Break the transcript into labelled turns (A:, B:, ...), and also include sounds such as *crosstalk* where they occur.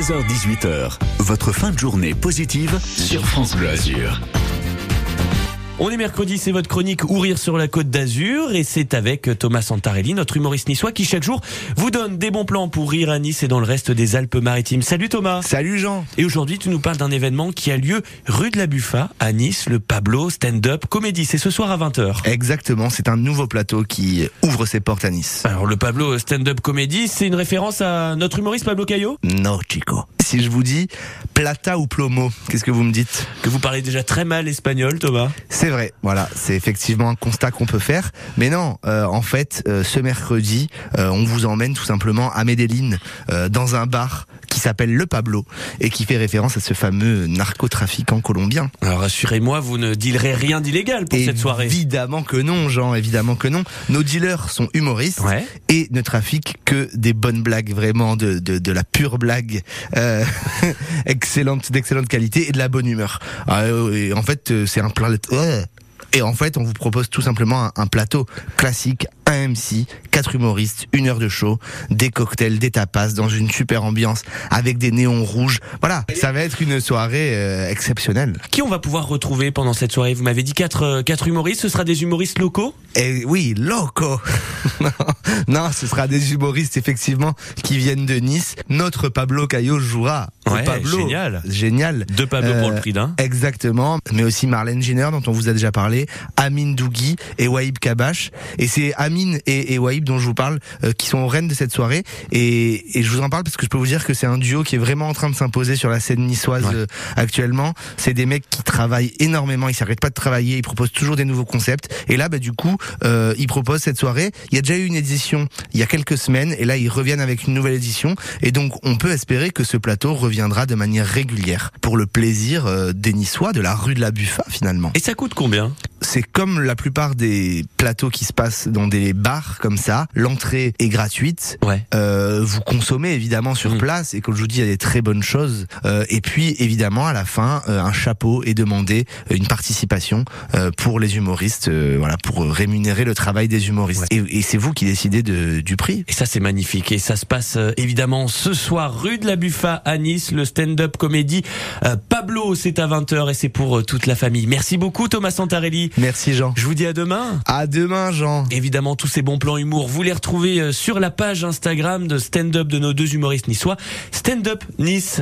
A: 16h18h, votre fin de journée positive sur France Bleu Azur.
B: On est mercredi, c'est votre chronique Ou rire sur la côte d'Azur et c'est avec Thomas Santarelli, notre humoriste niçois qui chaque jour vous donne des bons plans pour rire à Nice et dans le reste des Alpes-Maritimes. Salut Thomas
C: Salut Jean
B: Et aujourd'hui tu nous parles d'un événement qui a lieu rue de la Buffa à Nice, le Pablo Stand-Up Comédie. C'est ce soir à 20h.
C: Exactement, c'est un nouveau plateau qui ouvre ses portes à Nice.
B: Alors le Pablo Stand-Up Comédie, c'est une référence à notre humoriste Pablo Caillot
C: No chico. Si je vous dis plata ou plomo, qu'est-ce que vous me dites?
B: Que vous parlez déjà très mal espagnol Thomas
C: C'est vrai, voilà, c'est effectivement un constat qu'on peut faire. Mais non, euh, en fait, euh, ce mercredi, euh, on vous emmène tout simplement à Medellin, dans un bar qui s'appelle Le Pablo et qui fait référence à ce fameux narcotrafiquant colombien.
B: Alors rassurez-moi, vous ne dealerez rien d'illégal pour cette soirée.
C: Évidemment que non, Jean, évidemment que non. Nos dealers sont humoristes
B: Ouais.
C: et ne trafiquent que des bonnes blagues, vraiment de, de, de la pure blague, euh, *laughs* excellente, d'excellente qualité et de la bonne humeur. Ah, euh, et en fait, euh, c'est un. Ouais. Et en fait, on vous propose tout simplement un, un plateau classique, un MC, quatre humoristes, une heure de show, des cocktails, des tapas, dans une super ambiance, avec des néons rouges. Voilà, ça va être une soirée euh, exceptionnelle.
B: Qui on va pouvoir retrouver pendant cette soirée? Vous m'avez dit quatre, euh, quatre humoristes, ce sera des humoristes locaux?
C: Et oui, loco. *laughs* non, non, ce sera des humoristes effectivement qui viennent de Nice. Notre Pablo Caillot jouera.
B: Ouais,
C: Pablo.
B: génial.
C: Génial.
B: Deux Pablo pour
C: Euh,
B: le prix d'un.
C: Exactement, mais aussi Marlène Giner dont on vous a déjà parlé, Amine Dougui et Waïb Kabash. Et c'est Amine et, et Waïb dont je vous parle euh, qui sont aux reines de cette soirée. Et, et je vous en parle parce que je peux vous dire que c'est un duo qui est vraiment en train de s'imposer sur la scène niçoise
B: Ouais.
C: euh, actuellement. C'est des mecs qui travaillent énormément, ils s'arrêtent pas de travailler, ils proposent toujours des nouveaux concepts. Et là, bah, du coup, euh, ils proposent cette soirée. Il y a déjà eu une édition il y a quelques semaines et là, ils reviennent avec une nouvelle édition. Et donc, on peut espérer que ce plateau de manière régulière pour le plaisir euh, des Niçois, de la rue de la Buffa finalement.
B: Et ça coûte combien?
C: C'est comme la plupart des plateaux qui se passent dans des bars comme ça. L'entrée est gratuite.
B: Ouais.
C: Euh, vous consommez évidemment sur
B: Mm.
C: place et comme je vous dis, il y a des très bonnes choses. Euh, et puis évidemment à la fin, euh, un chapeau est demandé, euh, une participation euh, pour les humoristes, euh, voilà, pour rémunérer le travail des humoristes. Et, et c'est vous qui décidez de, du prix.
B: Et ça c'est magnifique et ça se passe euh, évidemment ce soir rue de la Buffa à Nice, le stand-up comédie euh, Pablo c'est à 20h et c'est pour toute la famille. Merci beaucoup Thomas Santarelli.
C: Merci Jean.
B: Je vous dis à demain.
C: À demain Jean.
B: Évidemment, tous ces bons plans humour, vous les retrouvez euh, sur la page Instagram de stand-up de nos deux humoristes niçois. Stand-up Nice.